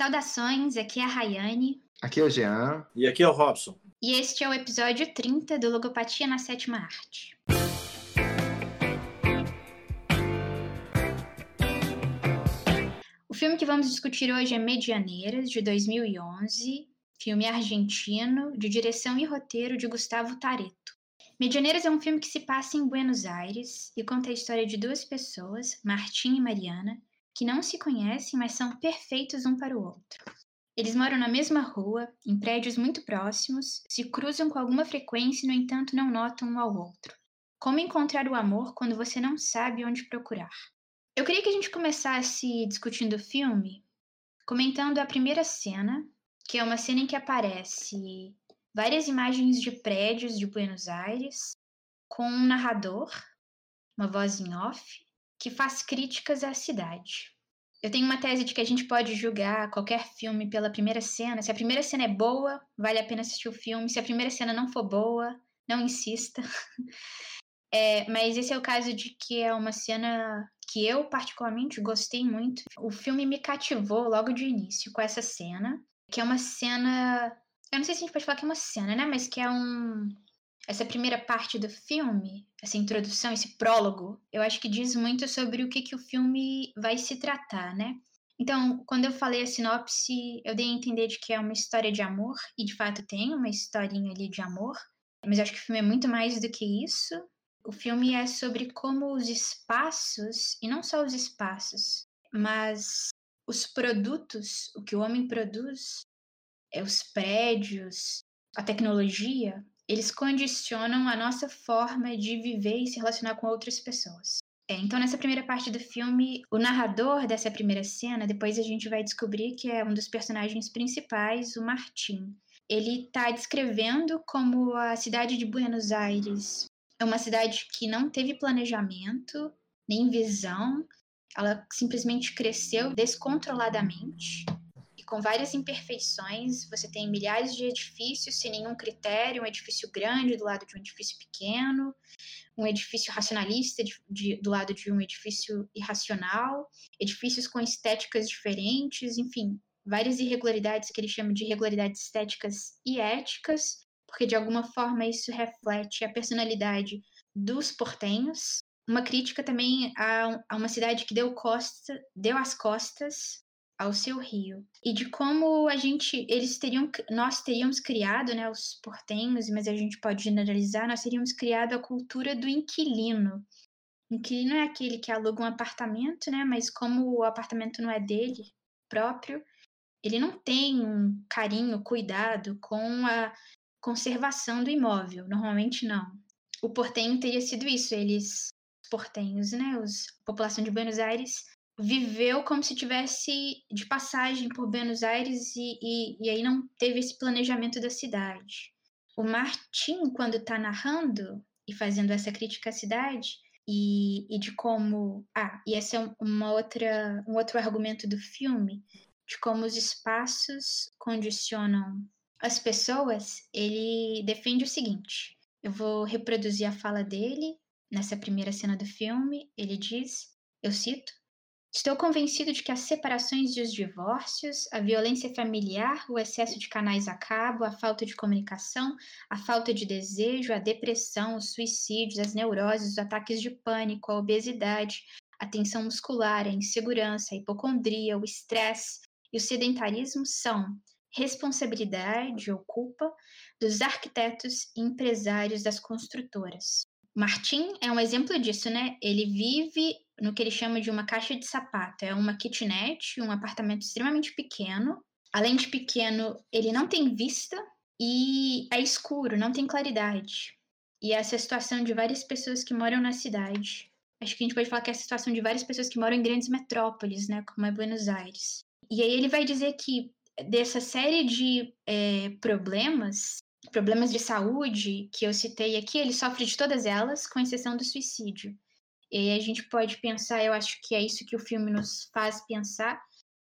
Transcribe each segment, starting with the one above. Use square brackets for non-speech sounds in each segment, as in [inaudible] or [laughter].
Saudações, aqui é a Rayane. Aqui é o Jean. E aqui é o Robson. E este é o episódio 30 do Logopatia na Sétima Arte. O filme que vamos discutir hoje é Medianeiras, de 2011, filme argentino, de direção e roteiro de Gustavo Tareto. Medianeiras é um filme que se passa em Buenos Aires e conta a história de duas pessoas, Martim e Mariana, que não se conhecem, mas são perfeitos um para o outro. Eles moram na mesma rua, em prédios muito próximos, se cruzam com alguma frequência e, no entanto, não notam um ao outro. Como encontrar o amor quando você não sabe onde procurar? Eu queria que a gente começasse discutindo o filme comentando a primeira cena, que é uma cena em que aparece várias imagens de prédios de Buenos Aires, com um narrador, uma voz em off, que faz críticas à cidade. Eu tenho uma tese de que a gente pode julgar qualquer filme pela primeira cena. Se a primeira cena é boa, vale a pena assistir o filme. Se a primeira cena não for boa, não insista. [laughs] É, mas esse é o caso de que é uma cena que eu particularmente gostei muito. O filme me cativou logo de início com essa cena, que é uma cena. Eu não sei se a gente pode falar que é uma cena, né? Mas que é um, essa primeira parte do filme, essa introdução, esse prólogo, eu acho que diz muito sobre o que, que o filme vai se tratar, né? Então, quando eu falei a sinopse, eu dei a entender de que é uma história de amor, e de fato tem uma historinha ali de amor, mas acho que o filme é muito mais do que isso. O filme é sobre como os espaços, e não só os espaços, mas os produtos, o que o homem produz, é os prédios, a tecnologia, eles condicionam a nossa forma de viver e se relacionar com outras pessoas. É, então, nessa primeira parte do filme, o narrador dessa primeira cena, depois a gente vai descobrir que é um dos personagens principais, o Martim. Ele está descrevendo como a cidade de Buenos Aires é uma cidade que não teve planejamento, nem visão, ela simplesmente cresceu descontroladamente com várias imperfeições. Você tem milhares de edifícios sem nenhum critério, um edifício grande do lado de um edifício pequeno, um edifício racionalista de, de, do lado de um edifício irracional, edifícios com estéticas diferentes, enfim, várias irregularidades que ele chama de irregularidades estéticas e éticas, porque de alguma forma isso reflete a personalidade dos portenhos. Uma crítica também a, a uma cidade que deu, costa, deu as costas ao seu rio. E de como a gente eles teriam nós teríamos criado né os portenhos mas a gente pode generalizar nós teríamos criado a cultura do inquilino. Inquilino é aquele que aluga um apartamento né mas como o apartamento não é dele próprio ele não tem um carinho cuidado com a conservação do imóvel. Normalmente não. O portenho teria sido isso eles portenhos né os a população de Buenos Aires viveu como se tivesse de passagem por Buenos Aires e, e, e aí não teve esse planejamento da cidade. O Martin, quando está narrando e fazendo essa crítica à cidade, e, e de como. Ah, e esse é uma outra, um outro argumento do filme, de como os espaços condicionam as pessoas, ele defende o seguinte: eu vou reproduzir a fala dele nessa primeira cena do filme. Ele diz, eu cito, Estou convencido de que as separações e os divórcios, a violência familiar, o excesso de canais a cabo, a falta de comunicação, a falta de desejo, a depressão, os suicídios, as neuroses, os ataques de pânico, a obesidade, a tensão muscular, a insegurança, a hipocondria, o estresse e o sedentarismo são responsabilidade ou culpa dos arquitetos e empresários das construtoras. Martin é um exemplo disso, né? Ele vive no que ele chama de uma caixa de sapato. É uma kitnet, um apartamento extremamente pequeno. Além de pequeno, ele não tem vista e é escuro, não tem claridade. E essa é a situação de várias pessoas que moram na cidade. Acho que a gente pode falar que é a situação de várias pessoas que moram em grandes metrópoles, né, como é Buenos Aires. E aí ele vai dizer que dessa série de é, problemas, problemas de saúde que eu citei aqui, ele sofre de todas elas, com exceção do suicídio. E a gente pode pensar, eu acho que é isso que o filme nos faz pensar,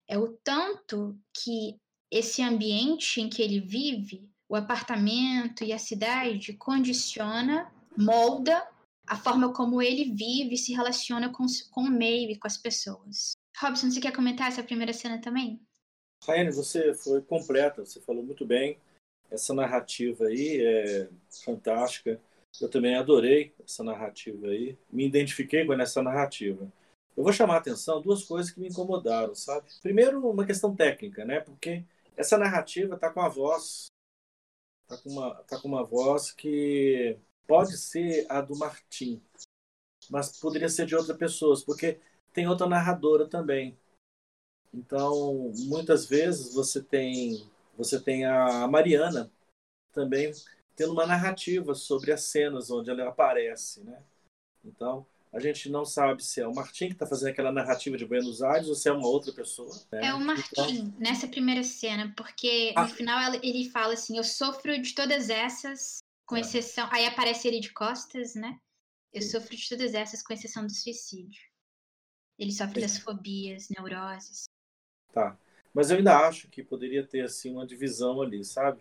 é o tanto que esse ambiente em que ele vive, o apartamento e a cidade, condiciona, molda a forma como ele vive e se relaciona com, com o meio e com as pessoas. Robson, você quer comentar essa primeira cena também? Raiane, você foi completa, você falou muito bem. Essa narrativa aí é fantástica. Eu também adorei essa narrativa aí. Me identifiquei com essa narrativa. Eu vou chamar a atenção duas coisas que me incomodaram, sabe? Primeiro, uma questão técnica, né? Porque essa narrativa está com a voz, está com uma, tá com uma voz que pode ser a do Martim, mas poderia ser de outras pessoas, porque tem outra narradora também. Então, muitas vezes você tem você tem a Mariana também tendo uma narrativa sobre as cenas onde ela aparece, né? Então, a gente não sabe se é o Martim que está fazendo aquela narrativa de Buenos Aires ou se é uma outra pessoa. Né? É o Martim, então... nessa primeira cena, porque ah. no final ele fala assim: Eu sofro de todas essas, com é. exceção. Aí aparece ele de costas, né? Eu Sim. sofro de todas essas, com exceção do suicídio. Ele sofre Sim. das fobias, neuroses. Tá. Mas eu ainda acho que poderia ter assim uma divisão ali, sabe?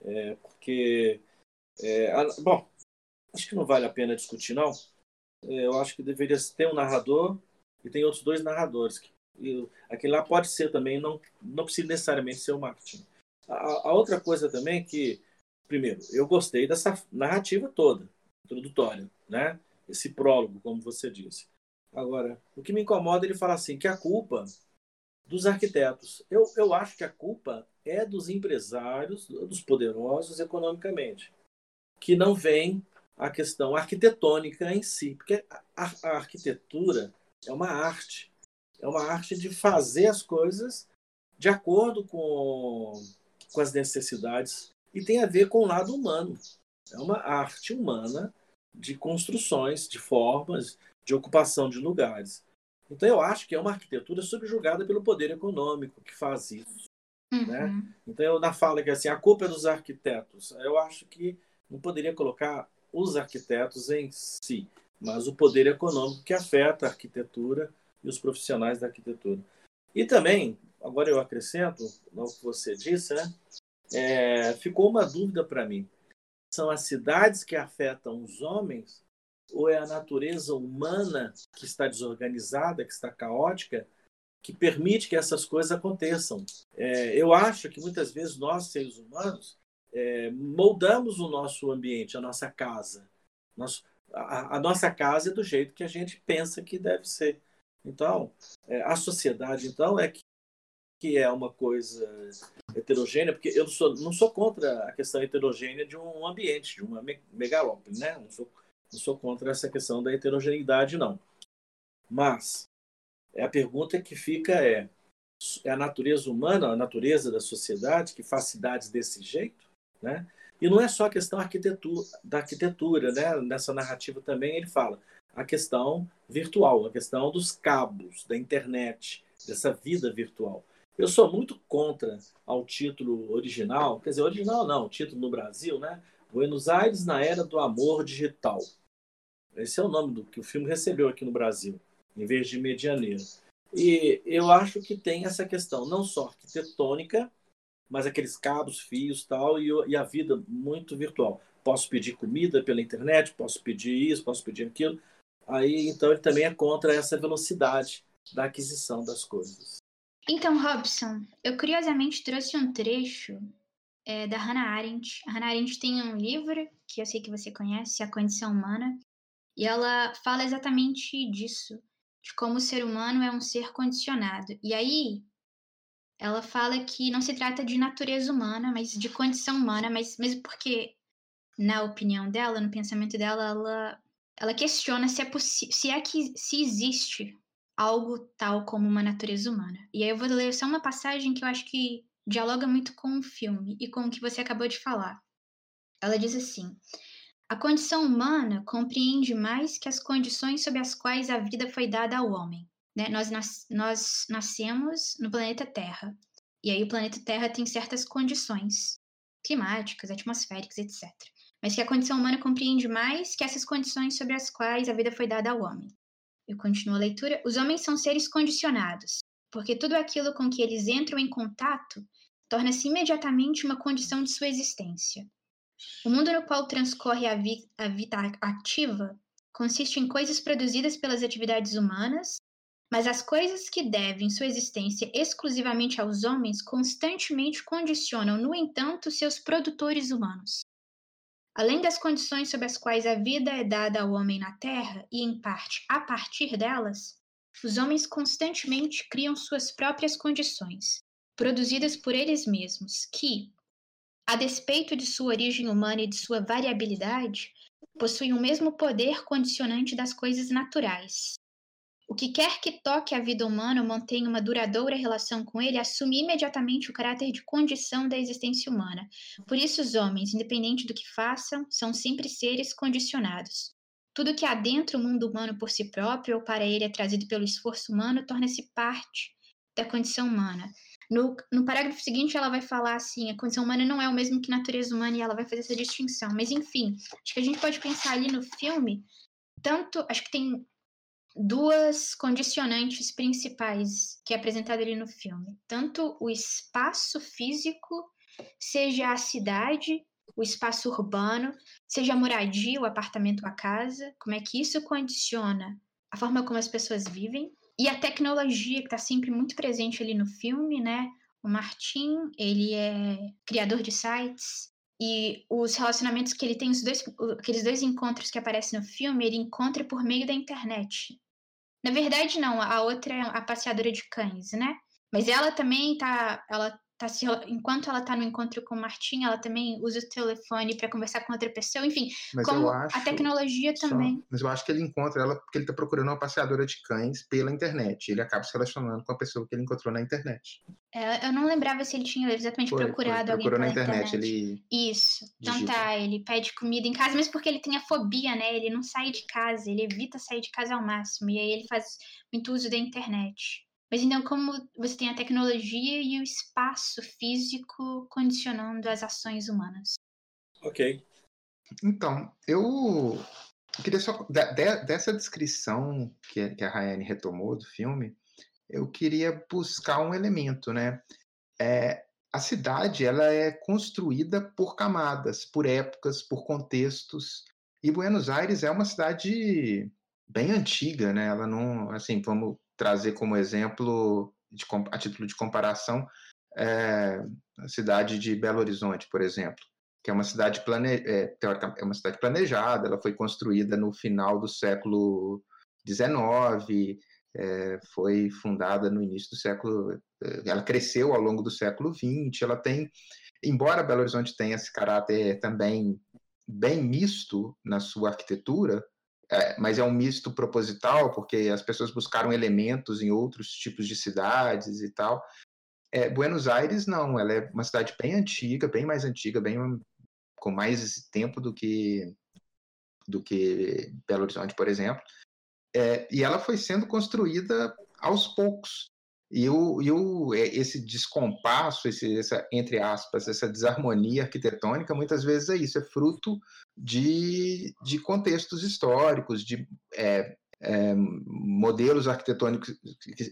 É, porque. É, a, bom, acho que não vale a pena discutir, não é, eu acho que deveria ter um narrador e tem outros dois narradores. E aquele lá pode ser também, não, não precisa necessariamente ser o Martin. A, a, outra coisa também é que, primeiro, eu gostei dessa narrativa toda, introdutória, né? Esse prólogo, como você disse. Agora, o que me incomoda, ele fala assim, que a culpa dos arquitetos. Eu, eu acho que a culpa é dos empresários, dos poderosos economicamente, que não veem a questão arquitetônica em si, porque a, a arquitetura é uma arte, é uma arte de fazer as coisas de acordo com, com as necessidades e tem a ver com o lado humano. É uma arte humana de construções, de formas, de ocupação de lugares. Então eu acho que é uma arquitetura subjugada pelo poder econômico que faz isso. Né? Uhum. Né? Então eu na fala que assim a culpa é dos arquitetos, eu acho que não poderia colocar os arquitetos em si, mas o poder econômico que afeta a arquitetura e os profissionais da arquitetura. E também, agora eu acrescento no que você disse, né? É, ficou uma dúvida para mim. São as cidades que afetam os homens ou é a natureza humana que está desorganizada, que está caótica, que permite que essas coisas aconteçam? É, eu acho que muitas vezes nós, seres humanos, é, moldamos o nosso ambiente, a nossa casa. Nosso, a, a, nossa casa é do jeito que a gente pensa que deve ser. Então, é, a sociedade, então, é que, que é uma coisa heterogênea, porque eu não sou, não sou contra a questão heterogênea de um ambiente, de uma megalópole, né? Não sou, não sou contra essa questão da heterogeneidade, não. Mas é a pergunta que fica é, é a natureza humana, a natureza da sociedade que faz cidades desse jeito? Né? E não é só a questão arquitetura, da arquitetura, né? nessa narrativa também ele fala a questão virtual, a questão dos cabos, da internet, dessa vida virtual. Eu sou muito contra ao título original, quer dizer, original não, título no Brasil, né? Buenos Aires na era do amor digital. Esse é o nome do que o filme recebeu aqui no Brasil, em vez de Medianeira. E eu acho que tem essa questão não só arquitetônica, mas aqueles cabos, fios tal, e, e a vida muito virtual. Posso pedir comida pela internet, posso pedir isso, posso pedir aquilo. Aí, então, ele também é contra essa velocidade da aquisição das coisas. Então, Robson, eu curiosamente trouxe um trecho é, da Hannah Arendt. A Hannah Arendt tem um livro que eu sei que você conhece, A Condição Humana, e ela fala exatamente disso, de como o ser humano é um ser condicionado. E aí, ela fala que não se trata de natureza humana, mas de condição humana, mas mesmo porque, na opinião dela, no pensamento dela, ela, ela questiona se é, se é que se existe algo tal como uma natureza humana. E aí eu vou ler só uma passagem que eu acho que dialoga muito com o filme e com o que você acabou de falar. Ela diz assim: A condição humana compreende mais que as condições sob as quais a vida foi dada ao homem. Né? Nós, nas, nós nascemos no planeta Terra. E aí o planeta Terra tem certas condições climáticas, atmosféricas, etc. Mas que a condição humana compreende mais que essas condições sobre as quais a vida foi dada ao homem. Eu continuo a leitura. Os homens são seres condicionados, porque tudo aquilo com que eles entram em contato torna-se imediatamente uma condição de sua existência. O mundo no qual transcorre a, vi a vida ativa consiste em coisas produzidas pelas atividades humanas Mas as coisas que devem sua existência exclusivamente aos homens constantemente condicionam, no entanto, seus produtores humanos. Além das condições sob as quais a vida é dada ao homem na Terra, e em parte a partir delas, os homens constantemente criam suas próprias condições, produzidas por eles mesmos, que, a despeito de sua origem humana e de sua variabilidade, possuem o mesmo poder condicionante das coisas naturais. O que quer que toque a vida humana ou mantenha uma duradoura relação com ele assume imediatamente o caráter de condição da existência humana. Por isso, os homens, independente do que façam, são sempre seres condicionados. Tudo que adentra o mundo humano por si próprio ou para ele é trazido pelo esforço humano torna-se parte da condição humana. No, no parágrafo seguinte, ela vai falar assim: a condição humana não é o mesmo que a natureza humana, e ela vai fazer essa distinção. Mas, enfim, acho que a gente pode pensar ali no filme, tanto. Acho que tem duas condicionantes principais que é apresentada ali no filme: tanto o espaço físico, seja a cidade, o espaço urbano, seja a moradia, o apartamento, a casa, como é que isso condiciona a forma como as pessoas vivem e a tecnologia que está sempre muito presente ali no filme, né? O Martin, ele é criador de sites e os relacionamentos que ele tem, os dois, aqueles dois encontros que aparecem no filme, ele encontra por meio da internet. Na verdade, não, a outra é a passeadora de cães, né? Mas ela também tá, ela tá se, enquanto ela está no encontro com o Martim, ela também usa o telefone para conversar com outra pessoa, enfim, mas como acho, a tecnologia só, também. Mas eu acho que ele encontra ela porque ele está procurando uma passeadora de cães pela internet. Ele acaba se relacionando com a pessoa que ele encontrou na internet. É, eu não lembrava se ele tinha exatamente foi, procurado foi, alguém pela na internet. internet. Ele Isso. Então tá, ele pede comida em casa, mas porque ele tem a fobia, né? Ele não sai de casa, ele evita sair de casa ao máximo. E aí ele faz muito uso da internet. Mas então, como você tem a tecnologia e o espaço físico condicionando as ações humanas? Ok. Então, eu queria só. dessa descrição que, a Rayane retomou do filme, eu queria buscar um elemento, né? É, a cidade ela é construída por camadas, por épocas, por contextos. E Buenos Aires é uma cidade bem antiga, né? Ela não, assim, vamos trazer como exemplo, de, a título de comparação, é, a cidade de Belo Horizonte, por exemplo, que é uma cidade plane, é, é uma cidade planejada, ela foi construída no final do século XIX, é, foi fundada no início do século, é, ela cresceu ao longo do século XX, ela tem, embora Belo Horizonte tenha esse caráter também bem misto na sua arquitetura, é, mas é um misto proposital, porque as pessoas buscaram elementos em outros tipos de cidades e tal. É, Buenos Aires, não, ela é uma cidade bem antiga, bem mais antiga, bem com mais tempo do que, do que Belo Horizonte, por exemplo. É, e ela foi sendo construída aos poucos. E, o, e o, é, esse descompasso, esse, essa, entre aspas, essa desarmonia arquitetônica, muitas vezes é isso, é fruto de, de contextos históricos, de é, é, modelos arquitetônicos,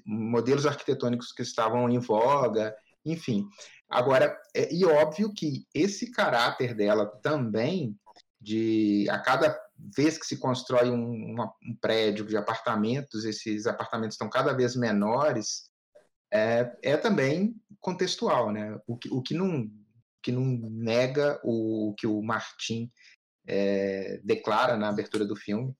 modelos arquitetônicos que estavam em voga, enfim. Agora, é, e óbvio que esse caráter dela também, de a cada vez que se constrói um, um prédio de apartamentos, esses apartamentos estão cada vez menores, é, é também contextual, né? O que, o que, não, que não nega o que o Martin é, declara na abertura do filme,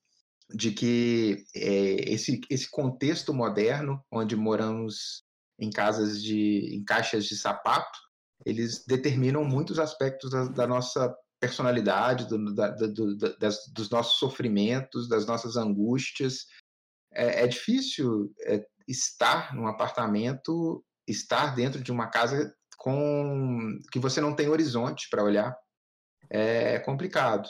de que é, esse, esse contexto moderno, onde moramos em casas de em caixas de sapato, eles determinam muitos aspectos da, da nossa personalidade, do, da, do, das, dos nossos sofrimentos, das nossas angústias. É, é difícil é, estar num apartamento, estar dentro de uma casa com que você não tem horizonte para olhar, é complicado.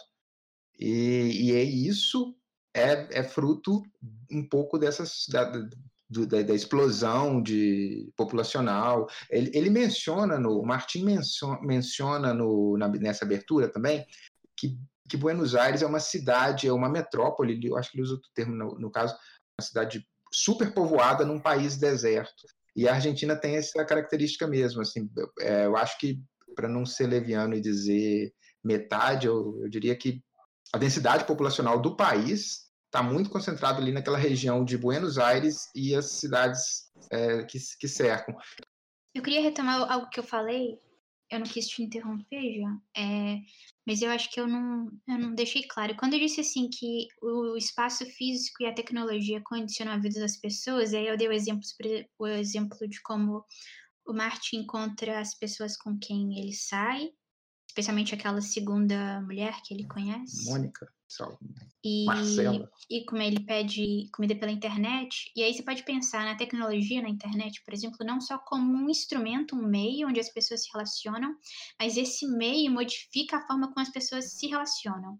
E, e é isso é, é, fruto um pouco dessas da, da, da explosão de populacional. Ele, ele, menciona no o Martin menciona, no, na, nessa abertura também que, que Buenos Aires é uma cidade, é uma metrópole. Eu acho que ele usa outro termo no, no caso, uma cidade super povoada num país deserto. E a Argentina tem essa característica mesmo. Assim, é, eu acho que, para não ser leviano e dizer metade, eu, eu, diria que a densidade populacional do país está muito concentrado ali naquela região de Buenos Aires e as cidades é, que, que cercam. Eu queria retomar algo que eu falei, eu não quis te interromper, já, é, mas eu acho que eu não, eu não deixei claro. Quando eu disse assim que o espaço físico e a tecnologia condicionam a vida das pessoas, aí eu dei o exemplo, o exemplo de como o Martin encontra as pessoas com quem ele sai, especialmente aquela segunda mulher que ele conhece. Mônica. E, Marcela. e como ele pede comida pela internet, e aí você pode pensar na tecnologia na internet, por exemplo, não só como um instrumento, um meio onde as pessoas se relacionam, mas esse meio modifica a forma como as pessoas se relacionam.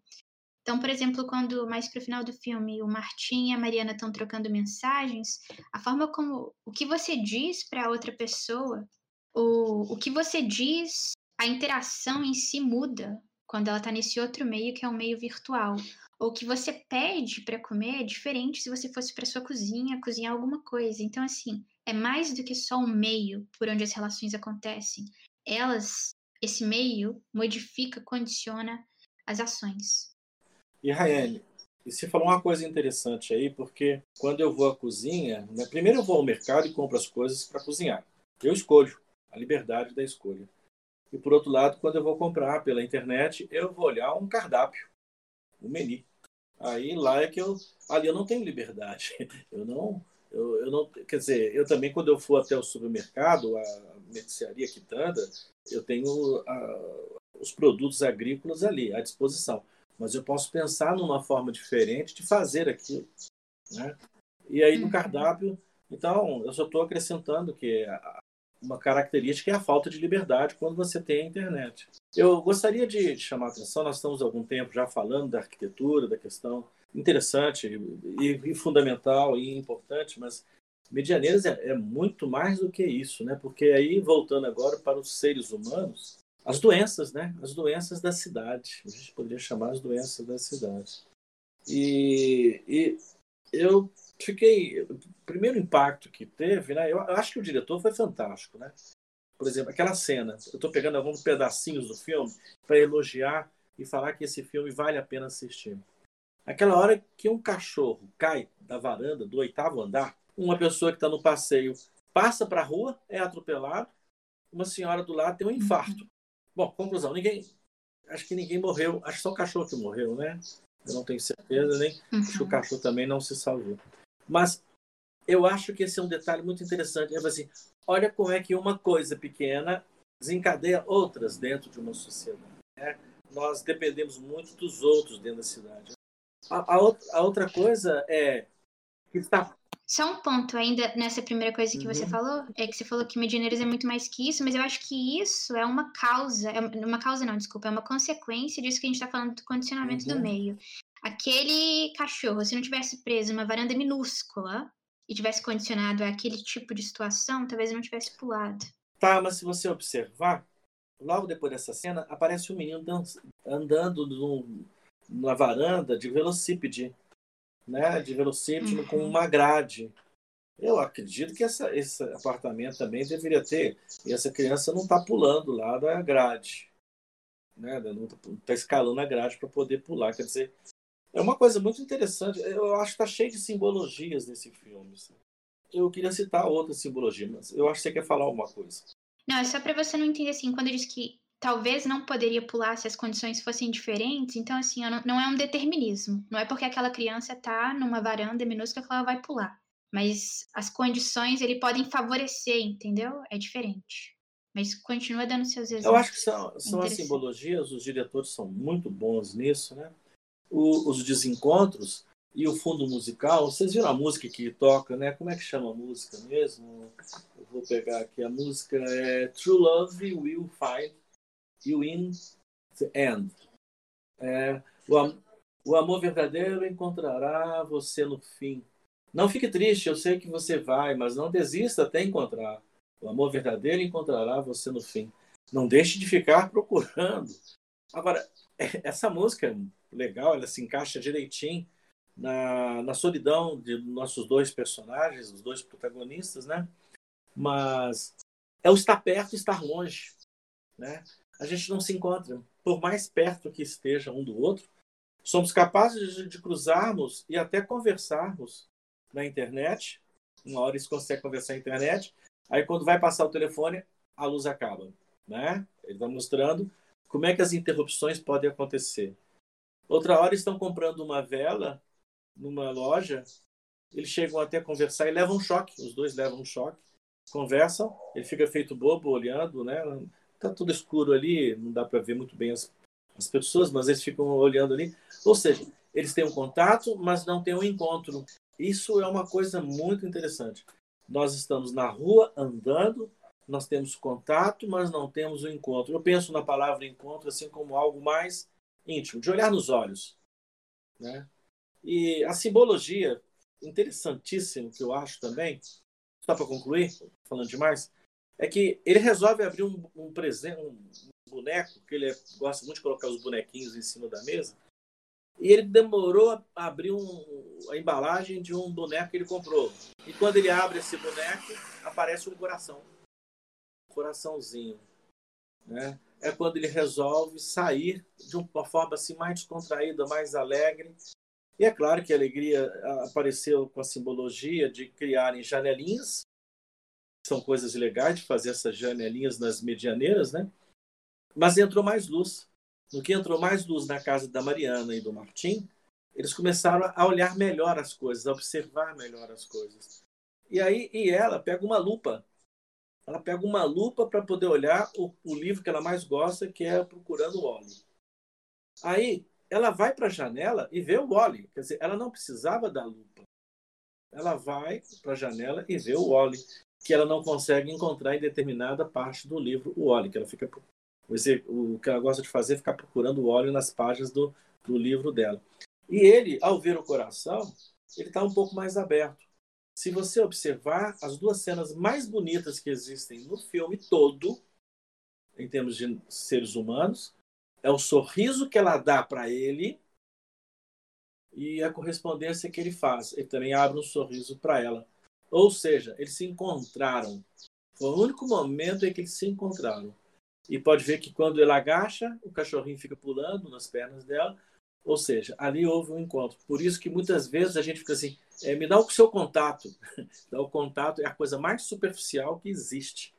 Então, por exemplo, quando mais para o final do filme o Martim e a Mariana estão trocando mensagens, a forma como o que você diz para outra pessoa, o, o que você diz, a interação em si muda quando ela está nesse outro meio que é um meio virtual. Ou que você pede para comer é diferente se você fosse para sua cozinha cozinhar alguma coisa. Então, assim, é mais do que só um meio por onde as relações acontecem. Elas, esse meio, modifica, condiciona as ações. E Rayane, e você falou uma coisa interessante aí, porque quando eu vou à cozinha, né, primeiro eu vou ao mercado e compro as coisas para cozinhar. Eu escolho, a liberdade da escolha. E por outro lado, quando eu vou comprar pela internet, eu vou olhar um cardápio, um menu. Aí lá é que eu. Ali eu não tenho liberdade. [laughs] Eu não. Eu, eu não quer dizer, eu também, quando eu for até o supermercado, a mercearia quitanda, eu tenho a, os produtos agrícolas ali à disposição. Mas eu posso pensar numa forma diferente de fazer aquilo. Né? E aí no uhum. cardápio, então, eu só estou acrescentando que uma característica é a falta de liberdade quando você tem a internet. Eu gostaria de chamar a atenção, nós estamos há algum tempo já falando da arquitetura, da questão interessante e, e fundamental e importante, mas Medianeiras é, é, muito mais do que isso, né? Porque aí, voltando agora para os seres humanos, as doenças, né? As doenças da cidade. A gente poderia chamar as doenças da cidade. E, e eu fiquei. O primeiro impacto que teve, né? Eu acho que o diretor foi fantástico, né? Por exemplo, aquela cena. Eu estou pegando alguns pedacinhos do filme para elogiar e falar que esse filme vale a pena assistir. Aquela hora que um cachorro cai da varanda do oitavo andar, uma pessoa que está no passeio passa para a rua, é atropelado, uma senhora do lado tem um infarto. Bom, conclusão, ninguém, acho que ninguém morreu, acho que só o cachorro que morreu, né? Eu não tenho certeza, nem uhum. acho que o cachorro também não se salvou. Mas eu acho que esse é um detalhe muito interessante. É assim, olha como é que uma coisa pequena desencadeia outras dentro de uma sociedade. Né? Nós dependemos muito dos outros dentro da cidade. A, a, outra, a outra coisa é que está só um ponto ainda nessa primeira coisa que uhum. você falou, é que você falou que Medianeiros é muito mais que isso, mas eu acho que isso é uma causa, é uma causa não, desculpa, é uma consequência disso que a gente está falando do condicionamento uhum. do meio. Aquele cachorro, se não tivesse preso numa varanda minúscula e tivesse condicionado àquele tipo de situação, talvez não tivesse pulado. Tá, mas se você observar, logo depois dessa cena, aparece um menino andando num, numa varanda de velocípede, né? De velocípede uhum. com uma grade. Eu acredito que essa, esse apartamento também deveria ter. E essa criança não está pulando lá da grade. Né? Não está tá escalando a grade para poder pular. Quer dizer, é uma coisa muito interessante. Eu acho que está cheio de simbologias nesse filme. Assim. Eu queria citar outra simbologia, mas eu acho que você quer falar alguma coisa. Não, é só para você não entender assim, quando eu disse que talvez não poderia pular se as condições fossem diferentes, então assim, não, não é um determinismo. Não é porque aquela criança está numa varanda minúscula que ela vai pular. Mas as condições ele podem favorecer, entendeu? É diferente. Mas continua dando seus exemplos. Eu acho que são, são as simbologias, os diretores são muito bons nisso, né? O, os desencontros e o fundo musical. Vocês viram a música que toca, né? Como é que chama a música mesmo? Eu vou pegar aqui. A música é True Love Will Find You in the End. É, o, o amor verdadeiro encontrará você no fim. Não fique triste, eu sei que você vai, mas não desista até encontrar. O amor verdadeiro encontrará você no fim. Não deixe de ficar [laughs] procurando. Agora, [laughs] essa música legal, ela se encaixa direitinho na, na solidão de nossos dois personagens, os dois protagonistas, né? Mas é o estar perto e estar longe, né? A gente não se encontra, por mais perto que esteja um do outro, Somos capazes de, de cruzarmos e até conversarmos na internet. Uma hora eles conseguem conversar na internet. Aí, quando vai passar o telefone, a luz acaba. Né? Ele está mostrando como é que as interrupções podem acontecer. Outra hora estão comprando uma vela numa loja, eles chegam até conversar e levam um choque, os dois levam um choque, conversam, ele fica feito bobo olhando, né? Tá tudo escuro ali, não dá para ver muito bem as, as pessoas, mas eles ficam olhando ali. Ou seja, eles têm um contato, mas não têm um encontro. Isso é uma coisa muito interessante. Nós estamos na rua andando, nós temos contato, mas não temos o um encontro. Eu penso na palavra encontro assim como algo mais íntimo, de olhar nos olhos, né? E a simbologia, interessantíssimo que eu acho também, só para concluir, falando demais, é que ele resolve abrir um, um presente, um boneco, que ele gosta muito de colocar os bonequinhos em cima da mesa, e ele demorou a abrir um, a embalagem de um boneco que ele comprou. E quando ele abre esse boneco, aparece um coração. Um coraçãozinho. Né? É quando ele resolve sair de uma forma assim mais descontraída, mais alegre, e é claro que a alegria apareceu com a simbologia de criarem janelinhas, são coisas legais de fazer essas janelinhas nas medianeiras, né? Mas entrou mais luz. No que entrou mais luz na casa da Mariana e do Martim, eles começaram a olhar melhor as coisas, a observar melhor as coisas. E aí e ela pega uma lupa. Ela pega uma lupa para poder olhar o, o, livro que ela mais gosta, que é Procurando o Óleo. Aí ela vai para a janela e vê o Wally. Quer dizer, ela não precisava da lupa. Ela vai para a janela e vê o Wally, que ela não consegue encontrar em determinada parte do livro o Wally, que ela fica o que ela gosta de fazer é ficar procurando o óleo nas páginas do, do livro dela. E ele, ao ver o coração, ele está um pouco mais aberto. Se você observar, as duas cenas mais bonitas que existem no filme todo, em termos de seres humanos, é o sorriso que ela dá para ele e a correspondência que ele faz. Ele também abre um sorriso para ela. Ou seja, eles se encontraram. Foi o único momento em que eles se encontraram. E pode ver que quando ele agacha, o cachorrinho fica pulando nas pernas dela. Ou seja, ali houve um encontro. Por isso que muitas vezes a gente fica assim, é, me dá o seu contato. [laughs] Dá o contato é a coisa mais superficial que existe.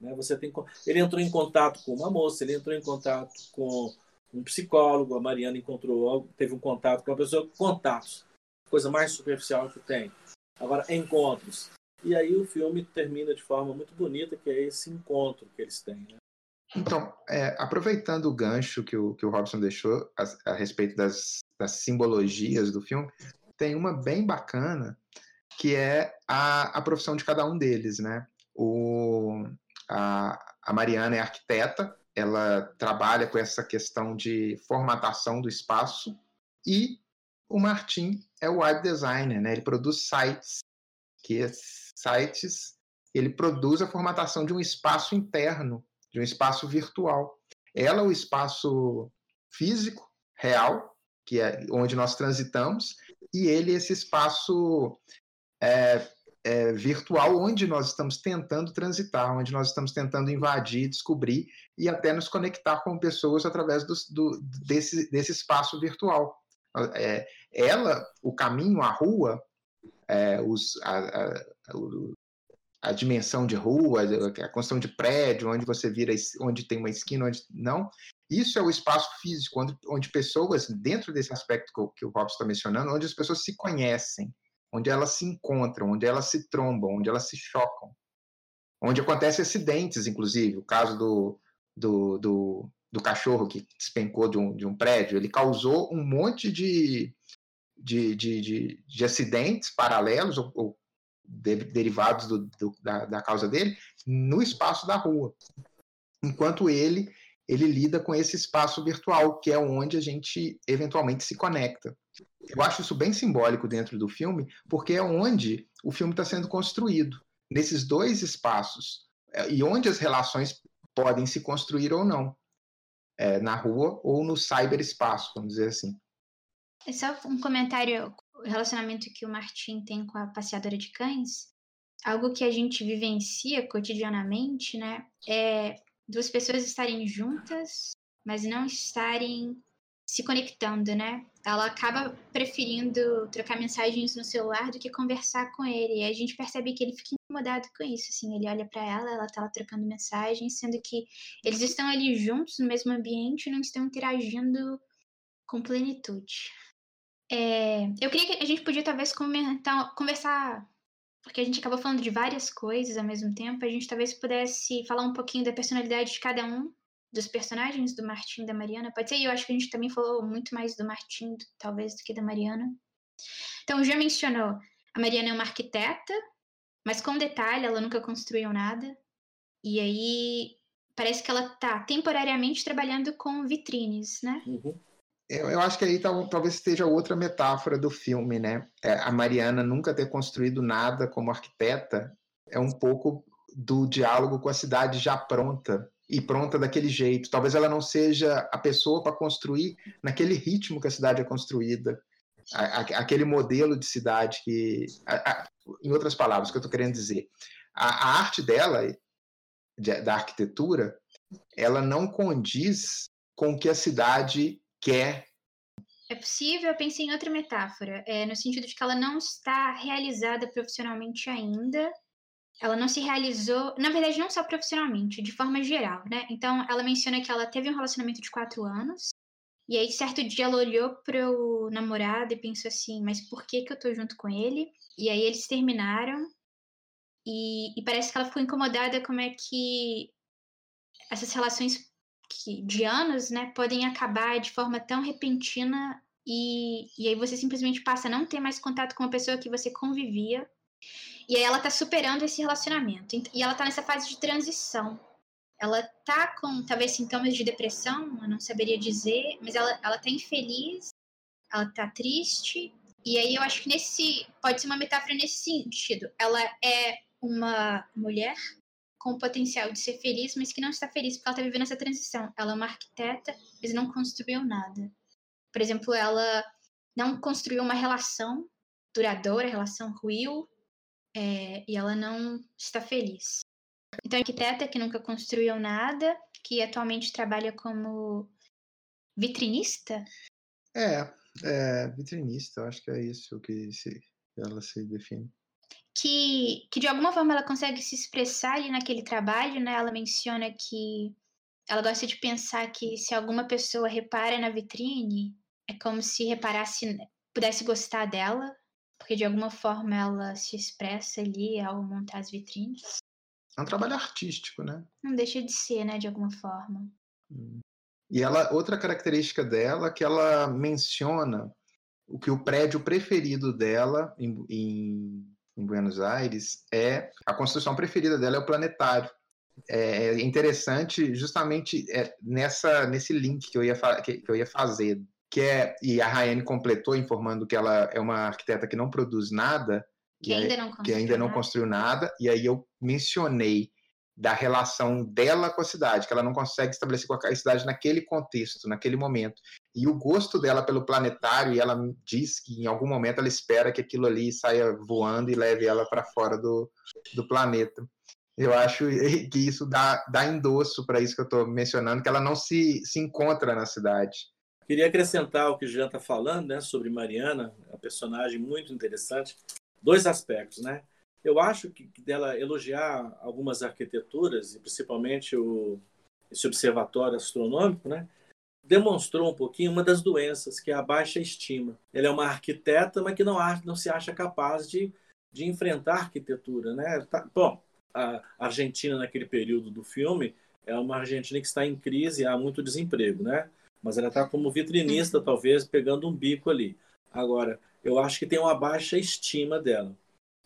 Né? Você tem, ele entrou em contato com uma moça, ele entrou em contato com um psicólogo, a Mariana encontrou, teve um contato com uma pessoa, contatos, coisa mais superficial que tem. Agora, encontros. E aí o filme termina de forma muito bonita, que é esse encontro que eles têm. Né? Então, é, aproveitando o gancho que o, que o Robson deixou a, a respeito das, das simbologias do filme, tem uma bem bacana que é a, a profissão de cada um deles, né? O, a, a Mariana é arquiteta, ela trabalha com essa questão de formatação do espaço e o Martin é o web designer, né? Ele produz sites, que é sites ele produz a formatação de um espaço interno, de um espaço virtual. Ela é o espaço físico, real, que é onde nós transitamos, e ele esse espaço é, é, virtual onde nós estamos tentando transitar, onde nós estamos tentando invadir, descobrir e até nos conectar com pessoas através do, do desse, desse espaço virtual. É, ela, o caminho, a rua, é, os, a, a, a, dimensão de rua, a construção de prédio, onde você vira, onde tem uma esquina, onde não, isso é o espaço físico, onde, onde pessoas, dentro desse aspecto que o, que o Robson está mencionando, onde as pessoas se conhecem, onde elas se encontram, onde elas se trombam, onde elas se chocam, onde acontecem acidentes, inclusive. O caso do, do, do, do cachorro que despencou de um, de um prédio, ele causou um monte de, de, de, de, de acidentes paralelos ou, ou de, derivados do, do, da, da causa dele no espaço da rua. Enquanto ele ele lida com esse espaço virtual, que é onde a gente eventualmente se conecta. Eu acho isso bem simbólico dentro do filme, porque é onde o filme está sendo construído, nesses dois espaços, é, e onde as relações podem se construir ou não, é, na rua ou no cyberespaço, vamos dizer assim. É só um comentário, relacionamento que o Martin tem com a passeadora de cães, algo que a gente vivencia cotidianamente, né, é duas pessoas estarem juntas, mas não estarem se conectando, né? Ela acaba preferindo trocar mensagens no celular do que conversar com ele. E a gente percebe que ele fica incomodado com isso, assim, ele olha para ela, ela tá lá trocando mensagens, sendo que eles estão ali juntos no mesmo ambiente e não estão interagindo com plenitude. É, eu queria que a gente podia talvez comentar, conversar, porque a gente acabou falando de várias coisas ao mesmo tempo, a gente talvez pudesse falar um pouquinho da personalidade de cada um dos personagens do Martim e da Mariana. Pode ser, eu acho que a gente também falou muito mais do Martim, talvez, do que da Mariana. Então, já mencionou, a Mariana é uma arquiteta, mas com detalhe, ela nunca construiu nada. E aí, parece que ela tá temporariamente trabalhando com vitrines, né? Uhum. Eu, eu, acho que aí tal, talvez esteja outra metáfora do filme, né? É, a Mariana nunca ter construído nada como arquiteta é um pouco do diálogo com a cidade já pronta e pronta daquele jeito. Talvez ela não seja a pessoa para construir naquele ritmo que a cidade é construída, a, a, aquele modelo de cidade que, a, em outras palavras, o que eu estou querendo dizer, a, arte dela, de, da arquitetura, ela não condiz com o que a cidade quer. É possível, eu pensei em outra metáfora, é, no sentido de que ela não está realizada profissionalmente ainda, ela não se realizou, na verdade, não só profissionalmente, de forma geral, né? Então, ela menciona que ela teve um relacionamento de quatro anos, e aí, certo dia, ela olhou para o namorado e pensou assim: mas por que, que eu tô junto com ele? E aí, eles terminaram, e, e parece que ela ficou incomodada como é que essas relações que, de anos, né, podem acabar de forma tão repentina e, e aí você simplesmente passa a não ter mais contato com uma pessoa que você convivia e aí ela tá superando esse relacionamento. E ela tá nessa fase de transição. Ela tá com talvez sintomas de depressão, eu não saberia dizer, mas ela, ela tá infeliz, ela tá triste. E aí eu acho que nesse. Pode ser uma metáfora nesse sentido. Ela é uma mulher com o potencial de ser feliz, mas que não está feliz porque ela está vivendo essa transição. Ela é uma arquiteta, mas não construiu nada. Por exemplo, ela não construiu uma relação duradoura, relação ruiu, é, e ela não está feliz. Então, arquiteta que nunca construiu nada, que atualmente trabalha como vitrinista? É, é vitrinista, acho que é isso que se, ela se define. Que, que de alguma forma ela consegue se expressar ali naquele trabalho, né? Ela menciona que ela gosta de pensar que se alguma pessoa repara na vitrine, é como se reparasse, pudesse gostar dela, porque de alguma forma ela se expressa ali ao montar as vitrines. É um trabalho artístico, né? Não deixa de ser, né, de alguma forma. Hum. E ela, outra característica dela que ela menciona o que o prédio preferido dela em, em, em Buenos Aires é a construção preferida dela é o planetário. É, é interessante justamente é, nessa nesse link que eu ia que, que eu ia fazer que é, e a Rayane completou informando que ela é uma arquiteta que não produz nada, que, ainda, não que ainda não construiu nada, e aí eu mencionei da relação dela com a cidade, que ela não consegue estabelecer com a cidade naquele contexto, naquele momento. E o gosto dela pelo planetário, e ela diz que em algum momento ela espera que aquilo ali saia voando e leve ela para fora do, do planeta. Eu acho [laughs] que isso dá, dá endosso para isso que eu estou mencionando, que ela não se, se encontra na cidade. Queria acrescentar o que o Jean está falando, né, sobre Mariana, a personagem muito interessante. Dois aspectos, né? Eu acho que dela elogiar algumas arquiteturas e principalmente o, esse observatório astronômico, né, demonstrou um pouquinho uma das doenças que é a baixa estima. Ela é uma arquiteta, mas que não, não se acha capaz de, de enfrentar a arquitetura, né? Tá, bom, a Argentina naquele período do filme é uma Argentina que está em crise, há muito desemprego, né? mas ela está como vitrinista, uhum. talvez, pegando um bico ali. Agora, eu acho que tem uma baixa estima dela.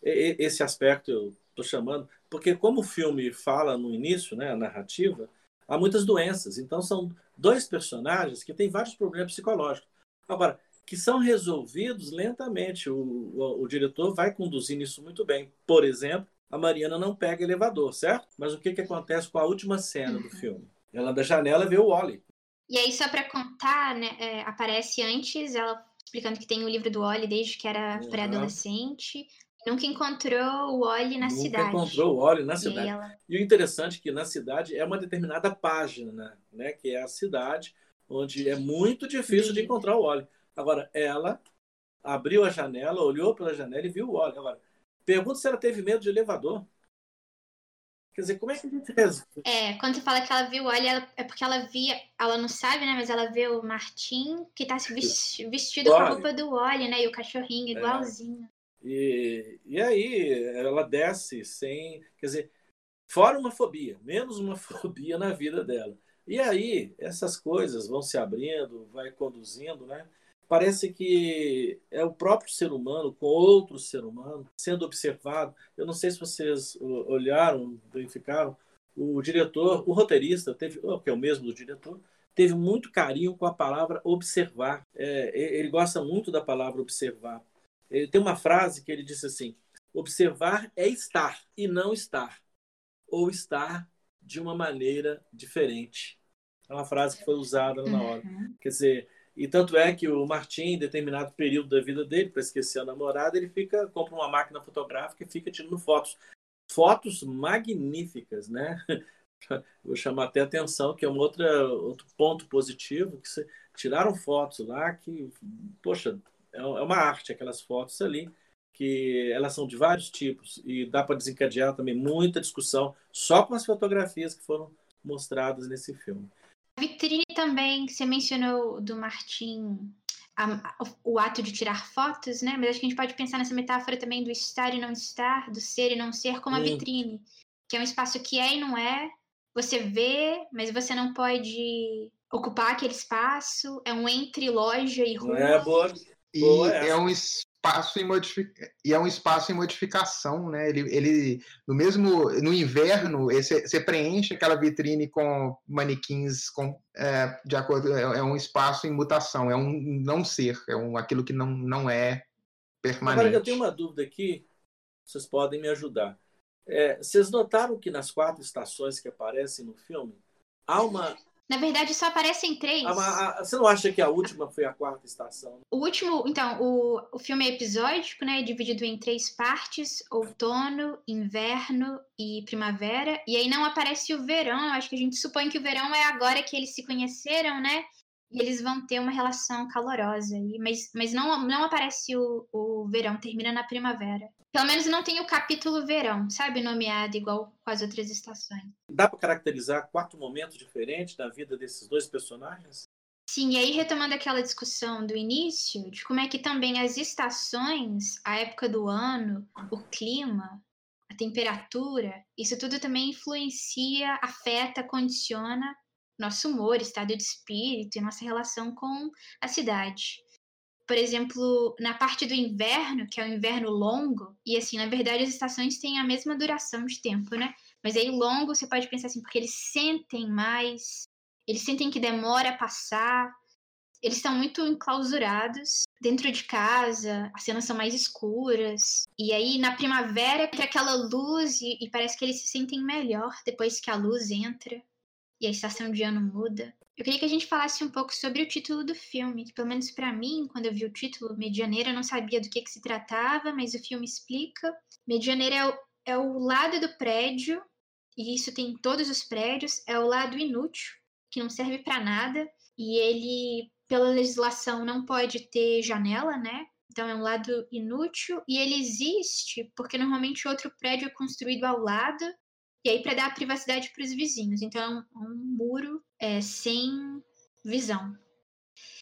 Esse aspecto eu estou chamando, porque como o filme fala no início, né, a narrativa, há muitas doenças. Então, são dois personagens que têm vários problemas psicológicos. Agora, que são resolvidos lentamente. O, o, o diretor vai conduzindo isso muito bem. Por exemplo, a Mariana não pega elevador, certo? Mas o que, que acontece com a última cena do uhum. filme? Ela da janela vê o Wally. E aí, só para contar, né, é, aparece antes ela explicando que tem o livro do Oli desde que era uhum. pré-adolescente. Nunca encontrou o Oli na Nunca cidade. Nunca encontrou o Oli na cidade. E, ela... e, o interessante é que na cidade é uma determinada página, né? que é a cidade onde é muito difícil de encontrar o óleo. Agora, ela abriu a janela, olhou pela janela e viu o óleo. Agora, pergunta se ela teve medo de elevador. Quer dizer, como é que a gente resolve? É, quando você fala que ela viu o óleo, ela, é porque ela via, ela não sabe, né? Mas ela vê o Martim que tá vestido com a roupa do óleo, né? E o cachorrinho É. igualzinho. E, e aí ela desce sem. Quer dizer, fora uma fobia, menos uma [laughs] fobia na vida dela. E aí essas coisas vão se abrindo, vai conduzindo, né? Parece que é o próprio ser humano com outro ser humano sendo observado. Eu não sei se vocês olharam, verificaram. O diretor, o roteirista, teve, que é o mesmo do diretor, teve muito carinho com a palavra observar. É, ele gosta muito da palavra observar. Ele tem uma frase que ele disse assim: observar é estar e não estar, ou estar de uma maneira diferente. É uma frase que foi usada na hora. Uhum. Quer dizer, e tanto é que o Martim, em determinado período da vida dele, para esquecer a namorada, ele fica compra uma máquina fotográfica e fica tirando fotos. Fotos magníficas, né? [laughs] Vou chamar até a atenção que é um outra, outro ponto positivo, que tiraram fotos lá que, poxa, é é uma arte aquelas fotos ali, que elas são de vários tipos e dá para desencadear também muita discussão só com as fotografias que foram mostradas nesse filme. A vitrine também, você mencionou do Martim a- o ato de tirar fotos, né? Mas acho que a gente pode pensar nessa metáfora também do estar e não estar, do ser e não ser, como a vitrine, que é um espaço que é e não é. Você vê, mas você não pode ocupar aquele espaço. É um entre loja e Não rua. é boa? E é um espaço em modific... e é um espaço em modificação, né? Ele, ele no mesmo no inverno esse, você preenche aquela vitrine com manequins com é, de acordo é, é um espaço em mutação, é um não ser, é um aquilo que não, não é permanente. Agora, eu tenho uma dúvida aqui, vocês podem me ajudar. É, vocês notaram que nas quatro estações que aparecem no filme, há uma. Na verdade, só aparecem três. há uma há- você não acha que a última foi a quarta estação? O último, então, o, o filme é episódico, né? Dividido em três partes: outono, inverno e primavera. E aí não aparece o verão. Eu acho que a gente supõe que o verão é agora que eles se conheceram, né? E eles vão ter uma relação calorosa aí. Mas, mas não, não aparece o, o verão, termina na primavera. Pelo menos não tem o capítulo verão, sabe? Nomeado igual com as outras estações. Dá para caracterizar quatro momentos diferentes da vida desses dois personagens? Sim, e aí retomando aquela discussão do início, de como é que também as estações, a época do ano, o clima, a temperatura, isso tudo também influencia, afeta, condiciona nosso humor, estado de espírito e nossa relação com a cidade. Por exemplo, na parte do inverno, que é o inverno longo, e assim, na verdade as estações têm a mesma duração de tempo, né? Mas aí longo você pode pensar assim, porque eles sentem mais eles sentem que demora a passar. Eles estão muito enclausurados dentro de casa, as cenas são mais escuras. E aí, na primavera, entra aquela luz e, e parece que eles se sentem melhor depois que a luz entra e a estação de ano muda. Eu queria que a gente falasse um pouco sobre o título do filme, que pelo menos para mim, quando eu vi o título Medianeira, eu não sabia do que, que se tratava, mas o filme explica. Medianeira é o, é o lado do prédio, e isso tem em todos os prédios, é o lado inútil, que não serve para nada e ele pela legislação não pode ter janela, né? Então é um lado inútil e ele existe porque normalmente outro prédio é construído ao lado e aí para dar privacidade para os vizinhos. Então é um, um muro é, sem visão,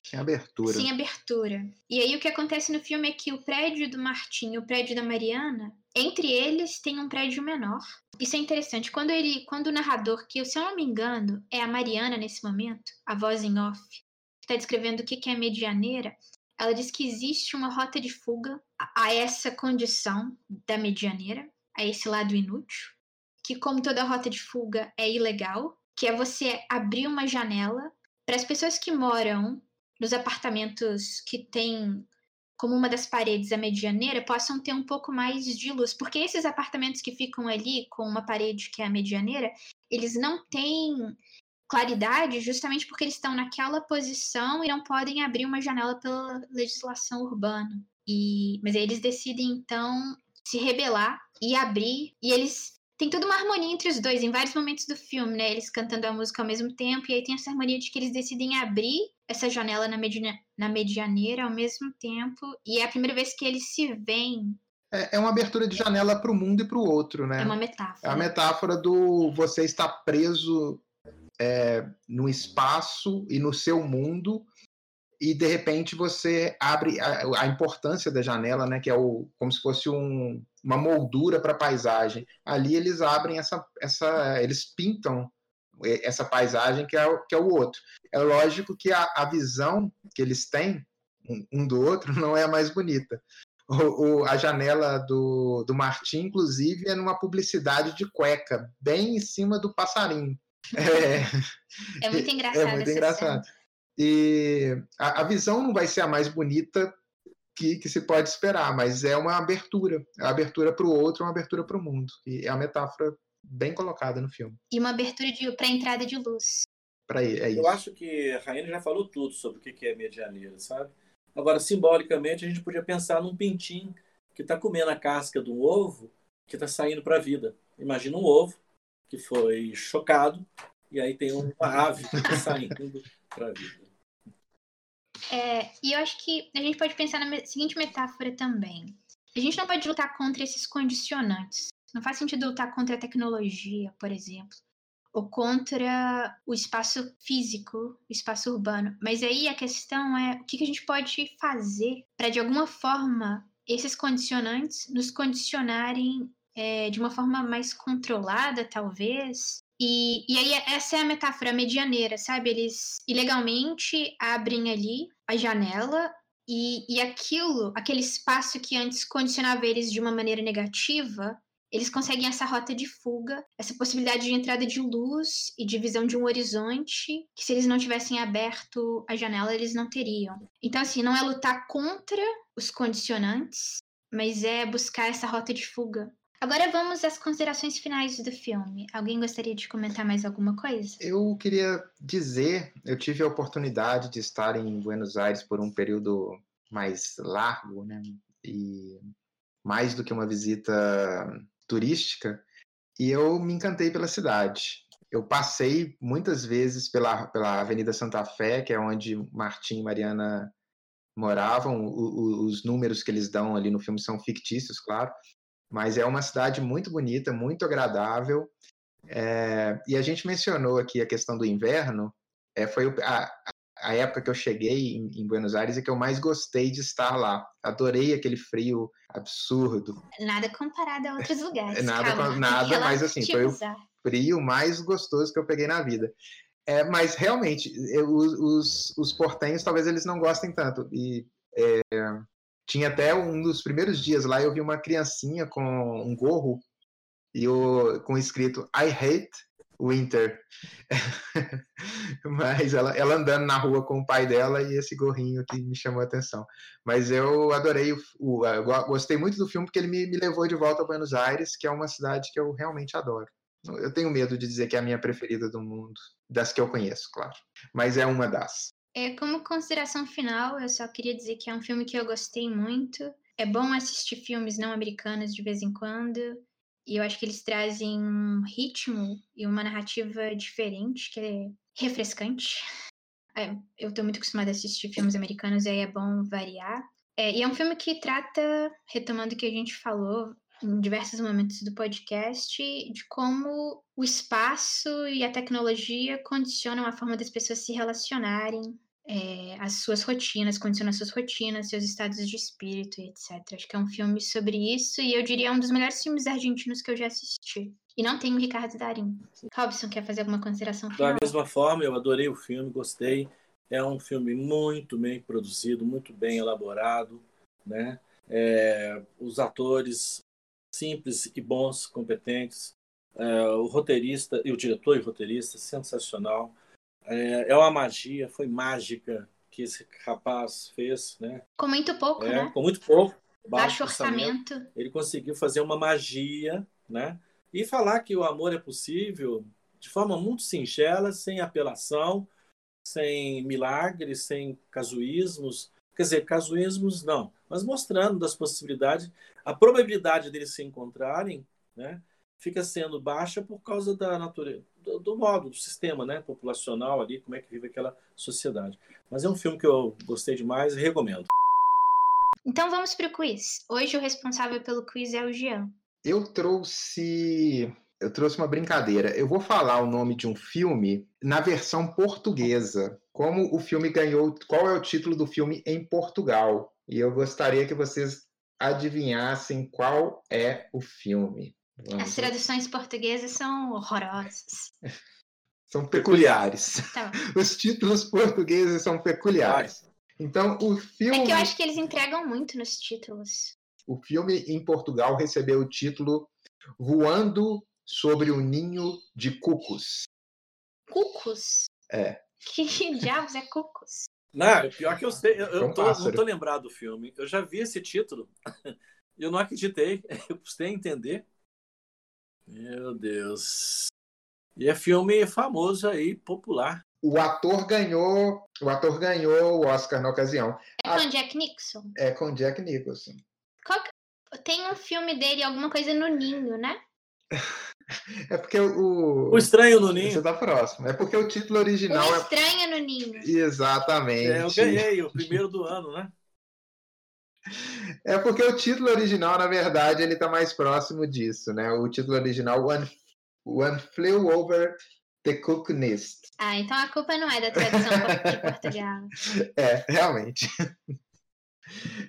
Sem abertura. sem abertura. E aí o que acontece no filme é que o prédio do Martim e o prédio da Mariana, entre eles tem um prédio menor. Isso é interessante. Quando ele, quando o narrador, que se eu não me engano é a Mariana nesse momento, a voz em off, que está descrevendo o que que é medianeira, ela diz que existe uma rota de fuga a, a essa condição da medianeira, a esse lado inútil, que como toda rota de fuga é ilegal, que é você abrir uma janela para as pessoas que moram nos apartamentos que têm como uma das paredes a medianeira possam ter um pouco mais de luz, porque esses apartamentos que ficam ali com uma parede que é a medianeira, eles não têm claridade justamente porque eles estão naquela posição e não podem abrir uma janela pela legislação urbana. E mas aí eles decidem então se rebelar e abrir e eles tem toda uma harmonia entre os dois em vários momentos do filme, né? Eles cantando a música ao mesmo tempo, e aí tem essa harmonia de que eles decidem abrir essa janela na, media, na medianeira ao mesmo tempo, e é a primeira vez que eles se veem. É, é uma abertura de janela para o mundo e para o outro, né? É uma metáfora. É a metáfora do você estar preso é, no espaço e no seu mundo e de repente você abre a, a, importância da janela, né, que é o, como se fosse um, uma moldura para a paisagem. Ali eles abrem essa, essa, eles pintam essa paisagem que é, que é o outro. É lógico que a, a visão que eles têm um, do outro [laughs] não é a mais bonita. O, o, a janela do, do Martim, inclusive, é numa publicidade de cueca, bem em cima do passarinho. É, [laughs] é muito engraçado. É muito engraçado. Cena. E a, a visão não vai ser a mais bonita que, que, se pode esperar, mas é uma abertura. A abertura para o outro é uma abertura para o mundo. E é uma metáfora bem colocada no filme. E uma abertura para a entrada de luz. Para é isso. Eu acho que a Rainha já falou tudo sobre o que é medianeira, sabe? Agora, simbolicamente, a gente podia pensar num pintinho que está comendo a casca de um ovo que está saindo para a vida. Imagina um ovo que foi chocado e aí tem uma ave saindo para a vida. É, e eu acho que a gente pode pensar na seguinte metáfora também. A gente não pode lutar contra esses condicionantes. Não faz sentido lutar contra a tecnologia, por exemplo, ou contra o espaço físico, o espaço urbano. Mas aí a questão é o que a gente pode fazer para, de alguma forma, esses condicionantes nos condicionarem é, de uma forma mais controlada, talvez, e, e aí, essa é a metáfora medianeira, sabe? Eles ilegalmente abrem ali a janela e, e aquilo, aquele espaço que antes condicionava eles de uma maneira negativa, eles conseguem essa rota de fuga, essa possibilidade de entrada de luz e de visão de um horizonte que se eles não tivessem aberto a janela eles não teriam. Então assim, não é lutar contra os condicionantes, mas é buscar essa rota de fuga. Agora vamos às considerações finais do filme. Alguém gostaria de comentar mais alguma coisa? Eu queria dizer, eu tive a oportunidade de estar em Buenos Aires por um período mais largo, né? E mais do que uma visita turística, e eu me encantei pela cidade. Eu passei muitas vezes pela, pela Avenida Santa Fé, que é onde Martim e Mariana moravam. O, o, os números que eles dão ali no filme são fictícios, claro, mas é uma cidade muito bonita, muito agradável. É, e a gente mencionou aqui a questão do inverno, é, foi a, a época que eu cheguei em, em, Buenos Aires e que eu mais gostei de estar lá. Adorei aquele frio absurdo. Nada comparado a outros lugares. nada, calma, nada mas assim, foi o frio mais gostoso que eu peguei na vida. É, mas realmente, eu, os, os portenhos talvez eles não gostem tanto. E é, tinha até um dos primeiros dias lá, eu vi uma criancinha com um gorro e o, com escrito I hate winter. [laughs] Mas ela, ela andando na rua com o pai dela e esse gorrinho que me chamou a atenção. Mas eu adorei, o, o gostei muito do filme porque ele me, me levou de volta a Buenos Aires, que é uma cidade que eu realmente adoro. Eu tenho medo de dizer que é a minha preferida do mundo, das que eu conheço, claro. Mas é uma das. É, como consideração final, eu só queria dizer que é um filme que eu gostei muito. É bom assistir filmes não americanos de vez em quando. E eu acho que eles trazem um ritmo e uma narrativa diferente, que é refrescante. É, eu estou muito acostumada a assistir filmes americanos, e aí é bom variar. É, e é um filme que trata, retomando o que a gente falou em diversos momentos do podcast, de como o espaço e a tecnologia condicionam a forma das pessoas se relacionarem, é, as suas rotinas, condiciona as suas rotinas, seus estados de espírito e etc. Acho que é um filme sobre isso e eu diria um dos melhores filmes argentinos que eu já assisti. E não tem o Ricardo Darim. Robson, quer fazer alguma consideração final? Da mesma forma, eu adorei o filme, gostei. É um filme muito bem produzido, muito bem elaborado, né? É, os atores simples e bons, competentes. É, o roteirista e o diretor e o roteirista sensacional. É, é uma magia, foi mágica que esse rapaz fez, né? Com muito pouco, é, né? Com muito pouco. Baixo, baixo orçamento. orçamento. Ele conseguiu fazer uma magia, né? E falar que o amor é possível de forma muito singela, sem apelação, sem milagres, sem casuísmos. Quer dizer, casuísmos não, mas mostrando das possibilidades, a probabilidade deles se encontrarem, né? fica sendo baixa por causa da natureza, do, do, modo, do sistema né, populacional ali, como é que vive aquela sociedade. Mas é um filme que eu gostei demais e recomendo. Então vamos para o quiz. Hoje o responsável pelo quiz é o Jean. Eu trouxe. Eu trouxe uma brincadeira. Eu vou falar o nome de um filme na versão portuguesa. Como o filme ganhou. Qual é o título do filme em Portugal? E eu gostaria que vocês adivinhassem qual é o filme. As traduções portuguesas são horrorosas. [laughs] São peculiares. Tá [laughs] Os títulos portugueses são peculiares. Então, o filme. É que eu acho que eles entregam muito nos títulos. O filme em Portugal recebeu o título Voando sobre o Ninho de Cucos. Cucos? É. Que [laughs] diabos é Cucos? Não, pior que eu sei, eu, eu tô, não tô lembrado do filme. Eu já vi esse título e eu não acreditei. Eu custei entender. Meu Deus. E é filme famoso aí, popular. O ator ganhou, o ator ganhou o Oscar na ocasião. É com A... Jack Nicholson. É com Jack Nicholson. Que... Tem um filme dele, alguma coisa no ninho, né? [laughs] É porque o. O Estranho no Ninho. Você tá próximo. É porque o título original o é. Estranho no Ninho. Exatamente. É, eu ganhei, o primeiro do ano, né? É porque o título original, na verdade, ele tá mais próximo disso, né? O título original, One, One Flew Over The Cook Nest. Ah, então a culpa não é da tradução de Portugal. [laughs] É, realmente.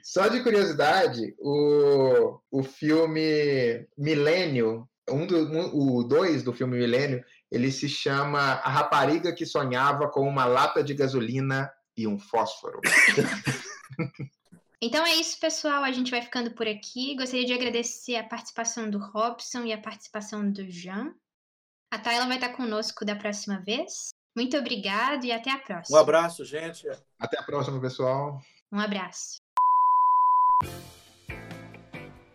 Só de curiosidade, o, o filme Milênio, um do, um, o 2 do filme Milênio, ele se chama A Rapariga que Sonhava com uma Lata de Gasolina e um Fósforo. [laughs] Então é isso, pessoal. A gente vai ficando por aqui. Gostaria de agradecer a participação do Robson e a participação do Jean. A Tayla vai estar conosco da próxima vez. Muito obrigado e até a próxima. Um abraço, gente. Até a próxima, pessoal. Um abraço.